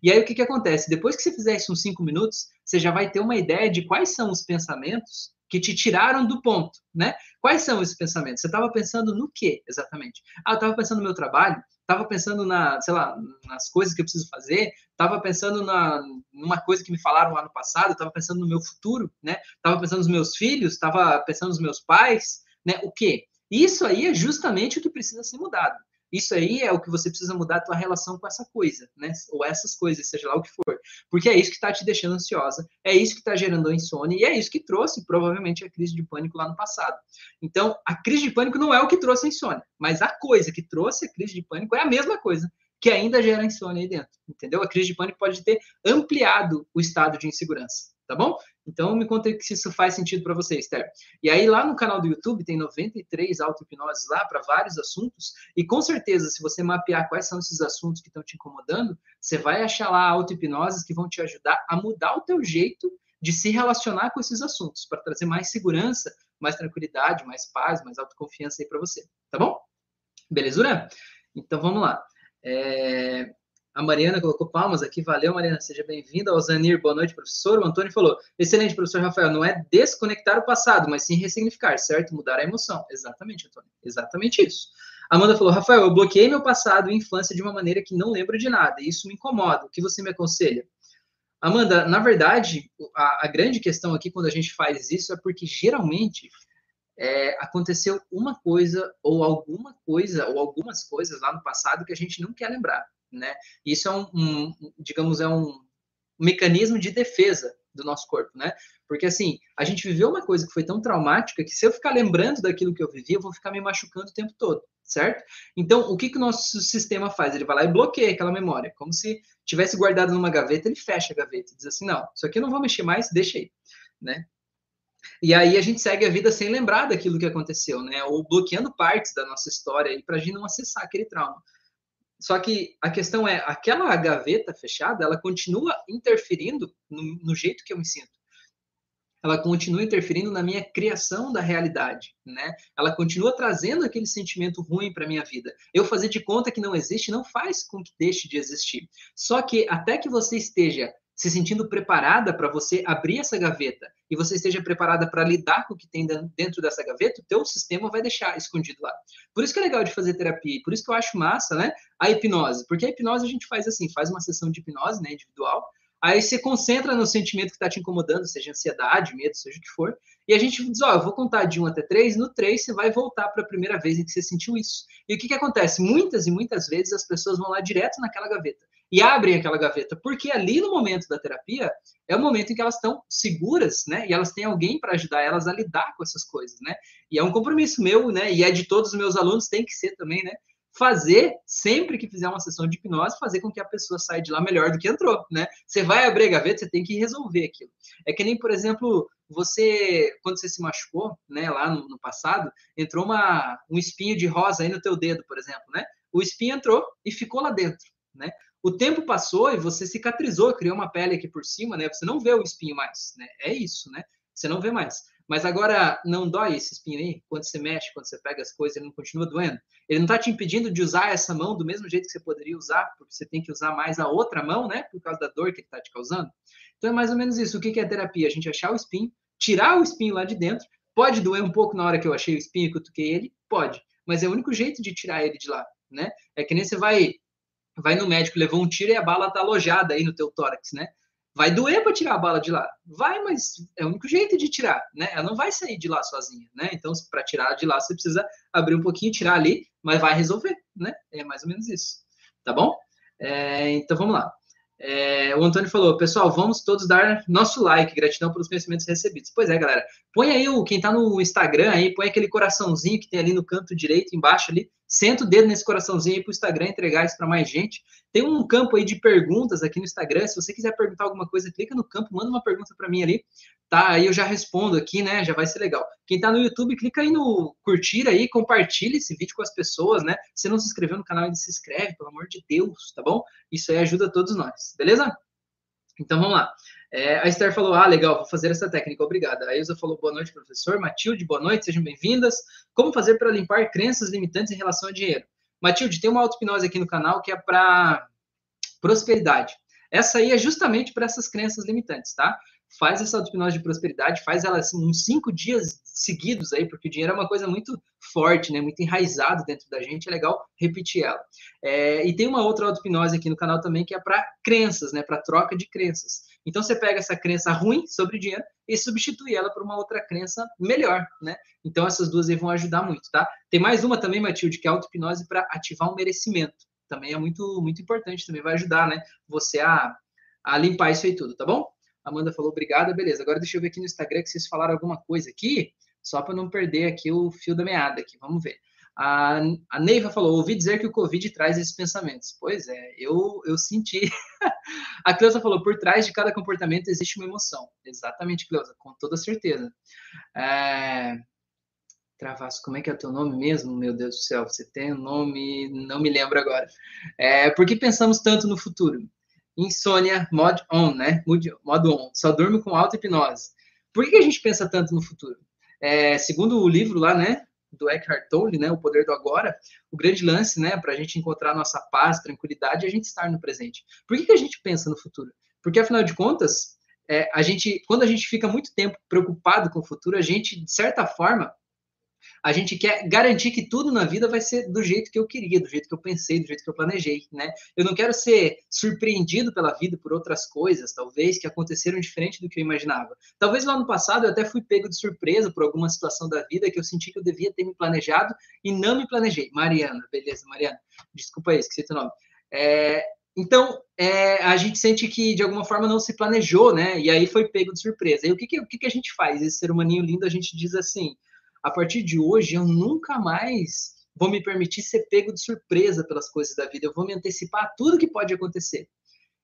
E aí o que, que acontece? Depois que você fizer isso uns cinco minutos, você já vai ter uma ideia de quais são os pensamentos que te tiraram do ponto, né? Quais são esses pensamentos? Você estava pensando no que exatamente? Ah, eu estava pensando no meu trabalho, estava pensando na, sei lá, nas coisas que eu preciso fazer, estava pensando na numa coisa que me falaram lá no passado, estava pensando no meu futuro, né? Estava pensando nos meus filhos, estava pensando nos meus pais, né? O quê? Isso aí é justamente o que precisa ser mudado. Isso aí é o que você precisa mudar a tua relação com essa coisa, né? Ou essas coisas, seja lá o que for. Porque é isso que está te deixando ansiosa, é isso que está gerando insônia e é isso que trouxe provavelmente a crise de pânico lá no passado. Então, a crise de pânico não é o que trouxe a insônia, mas a coisa que trouxe a crise de pânico é a mesma coisa que ainda gera insônia aí dentro, entendeu? A crise de pânico pode ter ampliado o estado de insegurança, tá bom? Então me conta se isso faz sentido para você, Esther. E aí lá no canal do YouTube tem 93 auto-hipnoses lá para vários assuntos, e com certeza se você mapear quais são esses assuntos que estão te incomodando, você vai achar lá auto-hipnoses que vão te ajudar a mudar o teu jeito de se relacionar com esses assuntos, para trazer mais segurança, mais tranquilidade, mais paz, mais autoconfiança aí para você, tá bom? Belezura? Então vamos lá. É, a Mariana colocou palmas aqui. Valeu, Mariana. Seja bem-vinda. O Zanir, boa noite, professor. O Antônio falou: excelente, professor Rafael. Não é desconectar o passado, mas sim ressignificar, certo? Mudar a emoção. Exatamente, Antônio. Exatamente isso. Amanda falou: Rafael, eu bloqueei meu passado e infância de uma maneira que não lembro de nada. E isso me incomoda. O que você me aconselha? Amanda, na verdade, a, a grande questão aqui quando a gente faz isso é porque geralmente é, aconteceu uma coisa ou alguma coisa ou algumas coisas lá no passado que a gente não quer lembrar, né? Isso é um, um digamos, é um mecanismo de defesa do nosso corpo, né? Porque assim, a gente viveu uma coisa que foi tão traumática que se eu ficar lembrando daquilo que eu vivi, eu vou ficar me machucando o tempo todo, certo? Então, o que que o nosso sistema faz? Ele vai lá e bloqueia aquela memória, como se tivesse guardado numa gaveta, ele fecha a gaveta, diz assim, não, isso aqui eu não vou mexer mais, deixa aí, né? E aí a gente segue a vida sem lembrar daquilo que aconteceu, né? Ou bloqueando partes da nossa história para a gente não acessar aquele trauma. Só que a questão é, aquela gaveta fechada, ela continua interferindo no, no jeito que eu me sinto ela continua interferindo na minha criação da realidade, né? Ela continua trazendo aquele sentimento ruim para minha vida. Eu fazer de conta que não existe não faz com que deixe de existir. Só que até que você esteja se sentindo preparada para você abrir essa gaveta e você esteja preparada para lidar com o que tem dentro dessa gaveta, o teu sistema vai deixar escondido lá. Por isso que é legal de fazer terapia, por isso que eu acho massa, né? A hipnose, porque a hipnose a gente faz assim, faz uma sessão de hipnose, né, individual, aí você concentra no sentimento que está te incomodando, seja ansiedade, medo, seja o que for, e a gente diz, ó, eu vou contar de 1 até 3, no 3 você vai voltar para a primeira vez em que você sentiu isso. E o que que acontece? Muitas e muitas vezes as pessoas vão lá direto naquela gaveta e abrem aquela gaveta, porque ali no momento da terapia é o momento em que elas estão seguras, né? E elas têm alguém para ajudar elas a lidar com essas coisas, né? E é um compromisso meu, né? E é de todos os meus alunos, tem que ser também, né? Fazer, sempre que fizer uma sessão de hipnose, fazer com que a pessoa saia de lá melhor do que entrou, né? Você vai abrir a gaveta, você tem que resolver aquilo. É que nem, por exemplo, você, quando você se machucou, né, lá no, no passado, entrou uma, um espinho de rosa aí no teu dedo, por exemplo, né? O espinho entrou e ficou lá dentro, né? O tempo passou e você cicatrizou, criou uma pele aqui por cima, né? Você não vê o espinho mais, né? É isso, né? Você não vê mais. Mas agora não dói esse espinho aí? Quando você mexe, quando você pega as coisas, ele não continua doendo? Ele não está te impedindo de usar essa mão do mesmo jeito que você poderia usar, porque você tem que usar mais a outra mão, né? Por causa da dor que ele está te causando. Então é mais ou menos isso. O que é terapia? A gente achar o espinho, tirar o espinho lá de dentro. Pode doer um pouco na hora que eu achei o espinho e cutuquei ele? Pode. Mas é o único jeito de tirar ele de lá, né? É que nem você vai vai no médico, levou um tiro e a bala tá alojada aí no teu tórax, né? Vai doer para tirar a bala de lá. Vai, mas é o único jeito de tirar, né? Ela não vai sair de lá sozinha, né? Então, para tirar de lá, você precisa abrir um pouquinho, tirar ali, mas vai resolver, né? É mais ou menos isso. Tá bom? É, então, vamos lá. É, o Antônio falou, pessoal, vamos todos dar nosso like, gratidão pelos conhecimentos recebidos. Pois é, galera. Põe aí o quem tá no Instagram aí, põe aquele coraçãozinho que tem ali no canto direito, embaixo ali, Senta o dedo nesse coraçãozinho aí para o Instagram entregar isso para mais gente. Tem um campo aí de perguntas aqui no Instagram. Se você quiser perguntar alguma coisa, clica no campo, manda uma pergunta para mim ali. Tá, aí eu já respondo aqui, né? Já vai ser legal. Quem está no YouTube, clica aí no curtir aí, compartilha esse vídeo com as pessoas, né? Se não se inscreveu no canal, ainda se inscreve, pelo amor de Deus, tá bom? Isso aí ajuda todos nós, beleza? Então vamos lá. É, a Esther falou: Ah, legal, vou fazer essa técnica, obrigada. A Ilza falou: Boa noite, professor. Matilde, boa noite, sejam bem-vindas. Como fazer para limpar crenças limitantes em relação ao dinheiro? Matilde, tem uma auto-hipnose aqui no canal que é para prosperidade. Essa aí é justamente para essas crenças limitantes, tá? Faz essa auto-hipnose de prosperidade, faz ela assim, uns cinco dias seguidos aí, porque o dinheiro é uma coisa muito forte, né? Muito enraizado dentro da gente, é legal repetir ela. É, e tem uma outra auto-hipnose aqui no canal também que é para crenças, né? Para troca de crenças. Então você pega essa crença ruim sobre dinheiro e substitui ela por uma outra crença melhor, né? Então essas duas aí vão ajudar muito, tá? Tem mais uma também, Matilde, que é auto-hipnose para ativar o merecimento. Também é muito, muito importante, também vai ajudar, né? Você a, a limpar isso aí tudo, tá bom? Amanda falou obrigada, beleza. Agora deixa eu ver aqui no Instagram que vocês falaram alguma coisa aqui, só para não perder aqui o fio da meada aqui. Vamos ver. A, a Neiva falou: ouvi dizer que o Covid traz esses pensamentos. Pois é, eu, eu senti. [LAUGHS] a Cleusa falou: por trás de cada comportamento existe uma emoção. Exatamente, Cleusa, com toda certeza. É... Travasso, como é que é o teu nome mesmo? Meu Deus do céu, você tem um nome, não me lembro agora. É, por que pensamos tanto no futuro? Insônia, mod on, né? Modo on. Só durmo com auto-hipnose. Por que a gente pensa tanto no futuro? É, segundo o livro lá, né? do Eckhart Tolle, né, o poder do agora, o grande lance, né, para a gente encontrar nossa paz, tranquilidade, é a gente estar no presente. Por que, que a gente pensa no futuro? Porque afinal de contas, é, a gente, quando a gente fica muito tempo preocupado com o futuro, a gente, de certa forma, a gente quer garantir que tudo na vida vai ser do jeito que eu queria, do jeito que eu pensei, do jeito que eu planejei, né? Eu não quero ser surpreendido pela vida por outras coisas, talvez, que aconteceram diferente do que eu imaginava. Talvez lá no passado eu até fui pego de surpresa por alguma situação da vida que eu senti que eu devia ter me planejado e não me planejei. Mariana, beleza, Mariana. Desculpa aí, esqueci teu nome. É, então, é, a gente sente que de alguma forma não se planejou, né? E aí foi pego de surpresa. E o que, que, o que, que a gente faz? Esse ser humaninho lindo, a gente diz assim: a partir de hoje eu nunca mais vou me permitir ser pego de surpresa pelas coisas da vida, eu vou me antecipar a tudo que pode acontecer.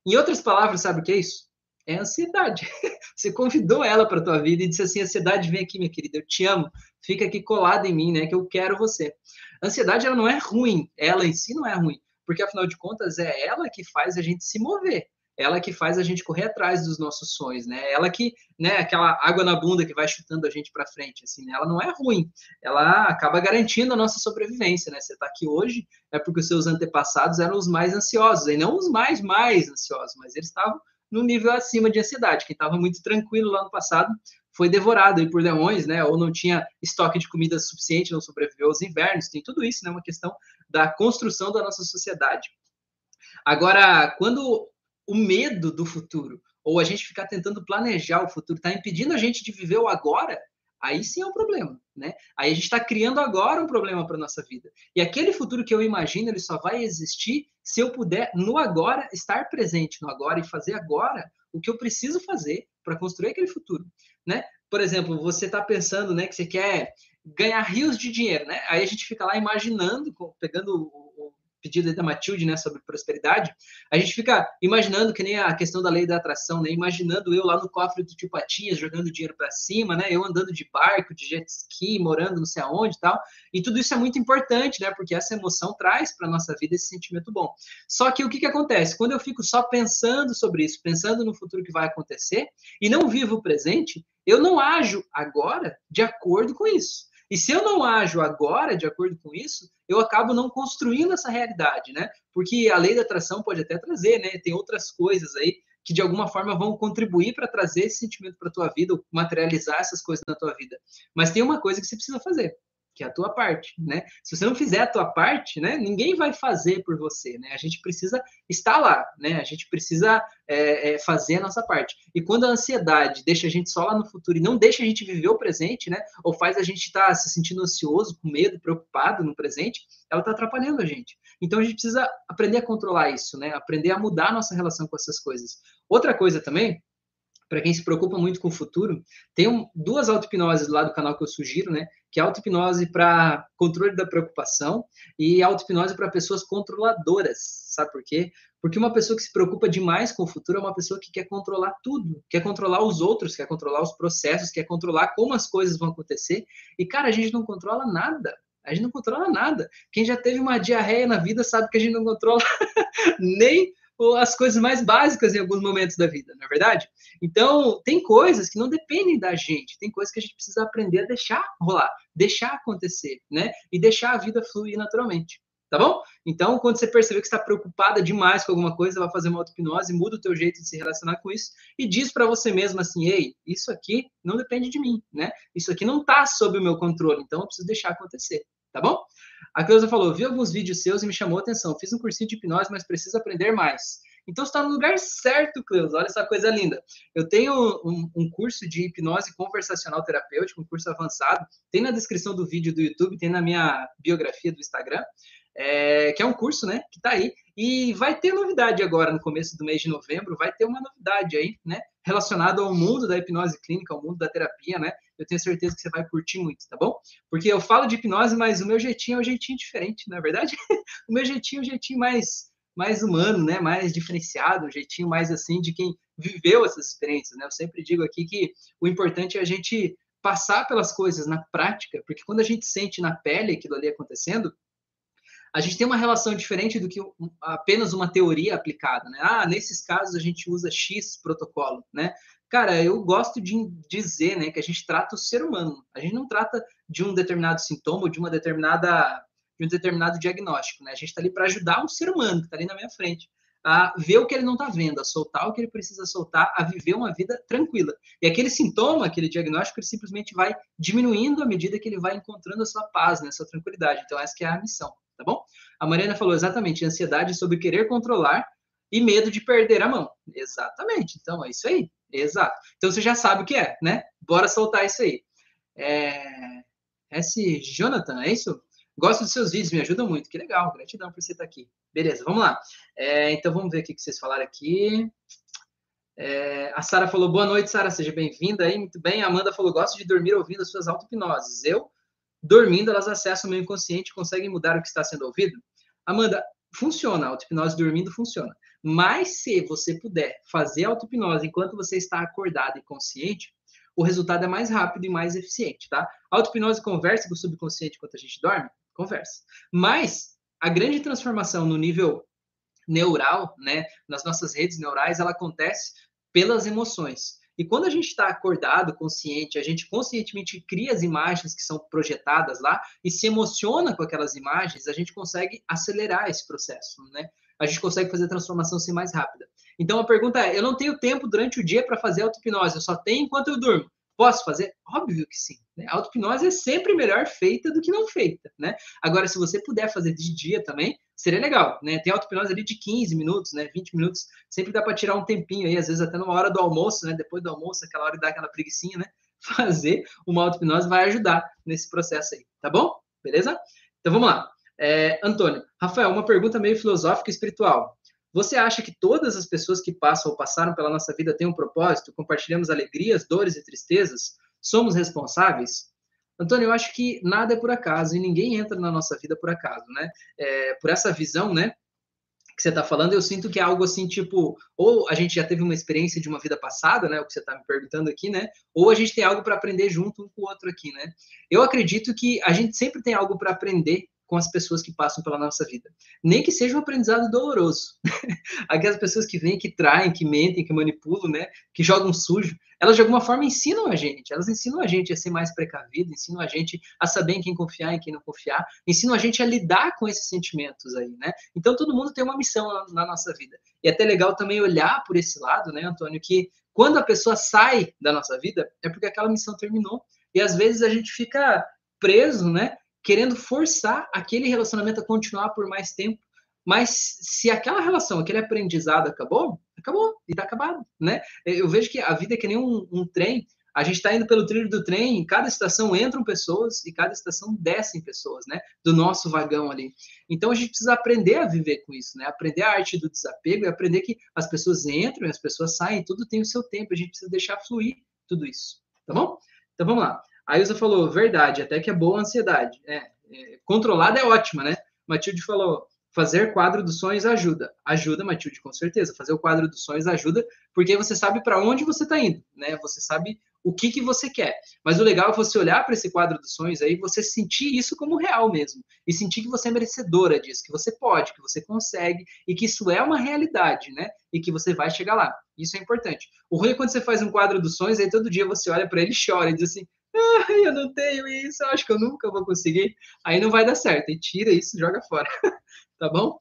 Em outras palavras, sabe o que é isso? É ansiedade. [LAUGHS] Você convidou ela para a tua vida e disse assim: ansiedade, vem aqui, minha querida, eu te amo, fica aqui colada em mim, né? Que eu quero você. Ansiedade, ela não é ruim, ela em si não é ruim, porque afinal de contas é ela que faz a gente se mover ela que faz a gente correr atrás dos nossos sonhos, né? Ela que, né, aquela água na bunda que vai chutando a gente para frente, assim, né? Ela não é ruim, ela acaba garantindo a nossa sobrevivência, né? Você está aqui hoje é porque os seus antepassados eram os mais ansiosos, e não os mais mais ansiosos, mas eles estavam no nível acima de ansiedade. Quem estava muito tranquilo lá no passado foi devorado aí por leões, né? Ou não tinha estoque de comida suficiente, não sobreviveu aos invernos. Tem tudo isso, né? Uma questão da construção da nossa sociedade. Agora, quando o medo do futuro, ou a gente ficar tentando planejar o futuro, está impedindo a gente de viver o agora, aí sim é um problema, né? Aí a gente está criando agora um problema para nossa vida. E aquele futuro que eu imagino, ele só vai existir se eu puder, no agora, estar presente no agora e fazer agora o que eu preciso fazer para construir aquele futuro, né? Por exemplo, você está pensando, né, que você quer ganhar rios de dinheiro, né? Aí a gente fica lá imaginando, pegando pedido da Matilde, né, sobre prosperidade, a gente fica imaginando que nem a questão da lei da atração, né, imaginando eu lá no cofre do tio Patinhas jogando dinheiro para cima, né, eu andando de barco, de jet ski, morando não sei aonde e tal, e tudo isso é muito importante, né, porque essa emoção traz para nossa vida esse sentimento bom. Só que o que que acontece? Quando eu fico só pensando sobre isso, pensando no futuro que vai acontecer, e não vivo o presente, eu não ajo agora de acordo com isso. E se eu não ajo agora de acordo com isso, eu acabo não construindo essa realidade, né? Porque a lei da atração pode até trazer, né? Tem outras coisas aí que de alguma forma vão contribuir para trazer esse sentimento para tua vida, ou materializar essas coisas na tua vida. Mas tem uma coisa que você precisa fazer, que é a tua parte, né? Se você não fizer a tua parte, né, ninguém vai fazer por você, né? A gente precisa estar lá, né? A gente precisa é, é, fazer a nossa parte. E quando a ansiedade deixa a gente só lá no futuro e não deixa a gente viver o presente, né? Ou faz a gente estar tá se sentindo ansioso, com medo, preocupado no presente, ela está atrapalhando a gente. Então a gente precisa aprender a controlar isso, né? Aprender a mudar a nossa relação com essas coisas. Outra coisa também para quem se preocupa muito com o futuro, tem um, duas auto-hipnoses lá do canal que eu sugiro, né? Que é auto-hipnose para controle da preocupação e auto-hipnose para pessoas controladoras. Sabe por quê? Porque uma pessoa que se preocupa demais com o futuro é uma pessoa que quer controlar tudo, quer controlar os outros, quer controlar os processos, quer controlar como as coisas vão acontecer. E, cara, a gente não controla nada. A gente não controla nada. Quem já teve uma diarreia na vida sabe que a gente não controla [LAUGHS] nem as coisas mais básicas em alguns momentos da vida, não é verdade? Então, tem coisas que não dependem da gente, tem coisas que a gente precisa aprender a deixar rolar, deixar acontecer, né? E deixar a vida fluir naturalmente, tá bom? Então, quando você perceber que está preocupada demais com alguma coisa, vai fazer uma auto-hipnose, muda o teu jeito de se relacionar com isso e diz para você mesmo assim, ei, isso aqui não depende de mim, né? Isso aqui não está sob o meu controle, então eu preciso deixar acontecer, tá bom? A Cleusa falou, vi alguns vídeos seus e me chamou a atenção. Fiz um cursinho de hipnose, mas preciso aprender mais. Então, está no lugar certo, Cleusa. Olha essa coisa linda. Eu tenho um, um, curso de hipnose conversacional terapêutica, um curso avançado. Tem na descrição do vídeo do YouTube, tem na minha biografia do Instagram é, que é um curso, né, que está aí. E vai ter novidade agora no começo do mês de novembro, vai ter uma novidade aí, né, relacionada ao mundo da hipnose clínica, ao mundo da terapia, né? Eu tenho certeza que você vai curtir muito, tá bom? Porque eu falo de hipnose, mas o meu jeitinho é um jeitinho diferente, não é verdade? [LAUGHS] o meu jeitinho é um jeitinho mais mais humano, né, mais diferenciado, um jeitinho mais assim de quem viveu essas experiências, né? Eu sempre digo aqui que o importante é a gente passar pelas coisas na prática, porque quando a gente sente na pele aquilo ali acontecendo, a gente tem uma relação diferente do que apenas uma teoria aplicada, né? Ah, nesses casos a gente usa X protocolo, né? Cara, eu gosto de dizer, né, que a gente trata o ser humano. A gente não trata de um determinado sintoma, de uma determinada de um determinado diagnóstico, né? A gente está ali para ajudar um ser humano que está ali na minha frente a ver o que ele não está vendo, a soltar o que ele precisa soltar, a viver uma vida tranquila. E aquele sintoma, aquele diagnóstico, ele simplesmente vai diminuindo à medida que ele vai encontrando a sua paz, né, a sua tranquilidade. Então, essa é a missão tá bom? A Mariana falou exatamente, ansiedade sobre querer controlar e medo de perder a mão. Exatamente, então é isso aí, exato. Então você já sabe o que é, né? Bora soltar isso aí. É... S. Jonathan, é isso? Gosto dos seus vídeos, me ajudam muito. Que legal, gratidão por você estar aqui. Beleza, vamos lá. É, então vamos ver o que vocês falaram aqui. É, a Sara falou, boa noite, Sara, seja bem-vinda aí, muito bem. A Amanda falou, gosto de dormir ouvindo as suas auto-hipnoses. Eu dormindo, elas acessam o meio inconsciente e conseguem mudar o que está sendo ouvido? Amanda, funciona, a auto-hipnose dormindo funciona. Mas se você puder fazer auto-hipnose enquanto você está acordado e consciente, o resultado é mais rápido e mais eficiente, tá? Auto-hipnose conversa com o subconsciente enquanto a gente dorme? Conversa. Mas a grande transformação no nível neural, né, nas nossas redes neurais, ela acontece pelas emoções. E quando a gente está acordado, consciente, a gente conscientemente cria as imagens que são projetadas lá e se emociona com aquelas imagens, a gente consegue acelerar esse processo, né? A gente consegue fazer a transformação ser mais rápida. Então a pergunta é: eu não tenho tempo durante o dia para fazer auto-hipnose, eu só tenho enquanto eu durmo. Posso fazer? Óbvio que sim. Né? A auto-hipnose é sempre melhor feita do que não feita, né? Agora, se você puder fazer de dia também, seria legal, né? Tem auto-hipnose ali de 15 minutos, né? 20 minutos, sempre dá para tirar um tempinho aí, às vezes até numa hora do almoço, né? Depois do almoço, aquela hora dar aquela preguiçinha, né? [LAUGHS] Fazer uma auto-hipnose vai ajudar nesse processo aí, tá bom? Beleza? Então vamos lá. É, Antônio, Rafael, uma pergunta meio filosófica e espiritual. Você acha que todas as pessoas que passam ou passaram pela nossa vida têm um propósito? Compartilhamos alegrias, dores e tristezas? Somos responsáveis? Antônio, eu acho que nada é por acaso e ninguém entra na nossa vida por acaso, né? É, por essa visão, né? Que você está falando, eu sinto que é algo assim, tipo, ou a gente já teve uma experiência de uma vida passada, né? O que você está me perguntando aqui, né? Ou a gente tem algo para aprender junto um com o outro aqui, né? Eu acredito que a gente sempre tem algo para aprender com as pessoas que passam pela nossa vida. Nem que seja um aprendizado doloroso. [LAUGHS] Aquelas pessoas que vêm, que traem, que mentem, que manipulam, né? Que jogam sujo, elas de alguma forma ensinam a gente. Elas ensinam a gente a ser mais precavido, ensinam a gente a saber em quem confiar, em quem não confiar, ensinam a gente a lidar com esses sentimentos aí, né? Então todo mundo tem uma missão na, na nossa vida. E é até legal também olhar por esse lado, né, Antônio, que quando a pessoa sai da nossa vida é porque aquela missão terminou. E às vezes a gente fica preso, né? Querendo forçar aquele relacionamento a continuar por mais tempo. Mas se aquela relação, aquele aprendizado acabou, acabou e está acabado, né? Eu vejo que a vida é que nem um, um trem. A gente está indo pelo trilho do trem, em cada estação entram pessoas e cada estação descem pessoas, né? Do nosso vagão ali. Então a gente precisa aprender a viver com isso, né? Aprender a arte do desapego e aprender que as pessoas entram e as pessoas saem, tudo tem o seu tempo. A gente precisa deixar fluir tudo isso, tá bom? Então vamos lá. A Ilza falou, verdade, até que é boa a ansiedade. É, é, controlada é ótima, né? Matilde falou, fazer quadro dos sonhos ajuda. Ajuda, Matilde, com certeza. Fazer o quadro dos sonhos ajuda, porque você sabe para onde você está indo, né? Você sabe o que, que você quer. Mas o legal é você olhar para esse quadro dos sonhos aí, você sentir isso como real mesmo. E sentir que você é merecedora disso, que você pode, que você consegue, e que isso é uma realidade, né? E que você vai chegar lá. Isso é importante. O ruim é quando você faz um quadro dos sonhos, aí todo dia você olha para ele e chora e diz assim: Ai, eu não tenho isso, eu acho que eu nunca vou conseguir. Aí não vai dar certo. E tira isso, joga fora. [LAUGHS] tá bom?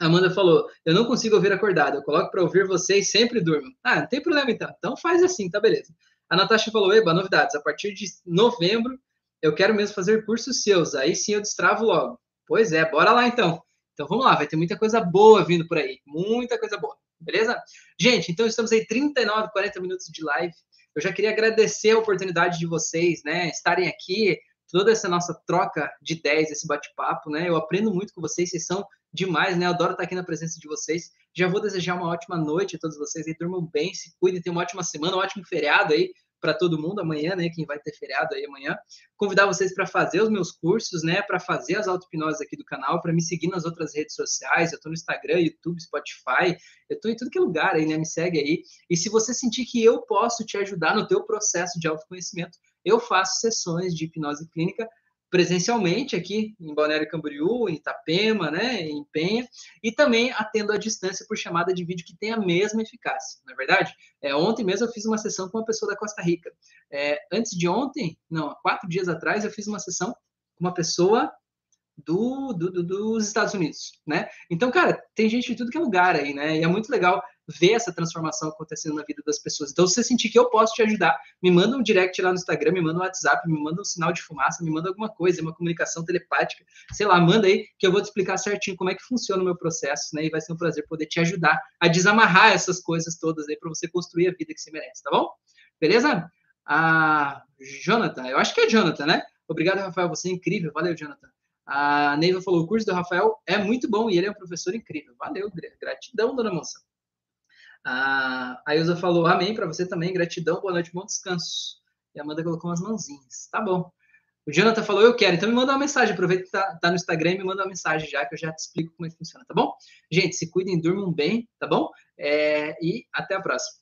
Amanda falou: Eu não consigo ouvir acordado. Eu coloco para ouvir vocês sempre durmo. Ah, não tem problema então. Então faz assim, tá beleza. A Natasha falou: Eba, novidades. A partir de novembro eu quero mesmo fazer cursos seus. Aí sim eu destravo logo. Pois é, bora lá então. Então vamos lá, vai ter muita coisa boa vindo por aí. Muita coisa boa. Beleza? Gente, então estamos aí 39, 40 minutos de live. Eu já queria agradecer a oportunidade de vocês, né, estarem aqui, toda essa nossa troca de ideias, esse bate-papo, né? Eu aprendo muito com vocês, vocês são demais, né? Eu adoro estar aqui na presença de vocês. Já vou desejar uma ótima noite a todos vocês e durmam bem, se cuidem, tenham uma ótima semana, um ótimo feriado aí para todo mundo amanhã, né? Quem vai ter feriado aí amanhã. Convidar vocês para fazer os meus cursos, né? Para fazer as auto-hipnoses aqui do canal, para me seguir nas outras redes sociais. Eu estou no Instagram, YouTube, Spotify. Eu estou em tudo que é lugar aí, né? Me segue aí. E se você sentir que eu posso te ajudar no teu processo de autoconhecimento, eu faço sessões de hipnose clínica presencialmente aqui em Balneário Camboriú, em Itapema, né, em Penha, e também atendo à distância por chamada de vídeo que tem a mesma eficácia, não é verdade? É, ontem mesmo eu fiz uma sessão com uma pessoa da Costa Rica. É, antes de ontem, não, quatro dias atrás, eu fiz uma sessão com uma pessoa do, do, do, dos Estados Unidos, né? Então, cara, tem gente de tudo que é lugar aí, né? E é muito legal ver essa transformação acontecendo na vida das pessoas. Então, se você sentir que eu posso te ajudar, me manda um direct lá no Instagram, me manda um WhatsApp, me manda um sinal de fumaça, me manda alguma coisa, uma comunicação telepática, sei lá, manda aí que eu vou te explicar certinho como é que funciona o meu processo, né? E vai ser um prazer poder te ajudar a desamarrar essas coisas todas aí para você construir a vida que você merece, tá bom? Beleza? Ah, Jonathan, eu acho que é Jonathan, né? Obrigado, Rafael, você é incrível. Valeu, Jonathan. A Neiva falou: o curso do Rafael é muito bom e ele é um professor incrível. Valeu, gratidão, dona moça. A Ilza falou: Amém para você também, gratidão, boa noite, bom descanso. E a Amanda colocou umas mãozinhas. Tá bom. O Jonathan falou: Eu quero. Então me manda uma mensagem. Aproveita que tá, tá no Instagram e me manda uma mensagem já, que eu já te explico como é que funciona, tá bom? Gente, se cuidem, durmam bem, tá bom? É, e até a próxima.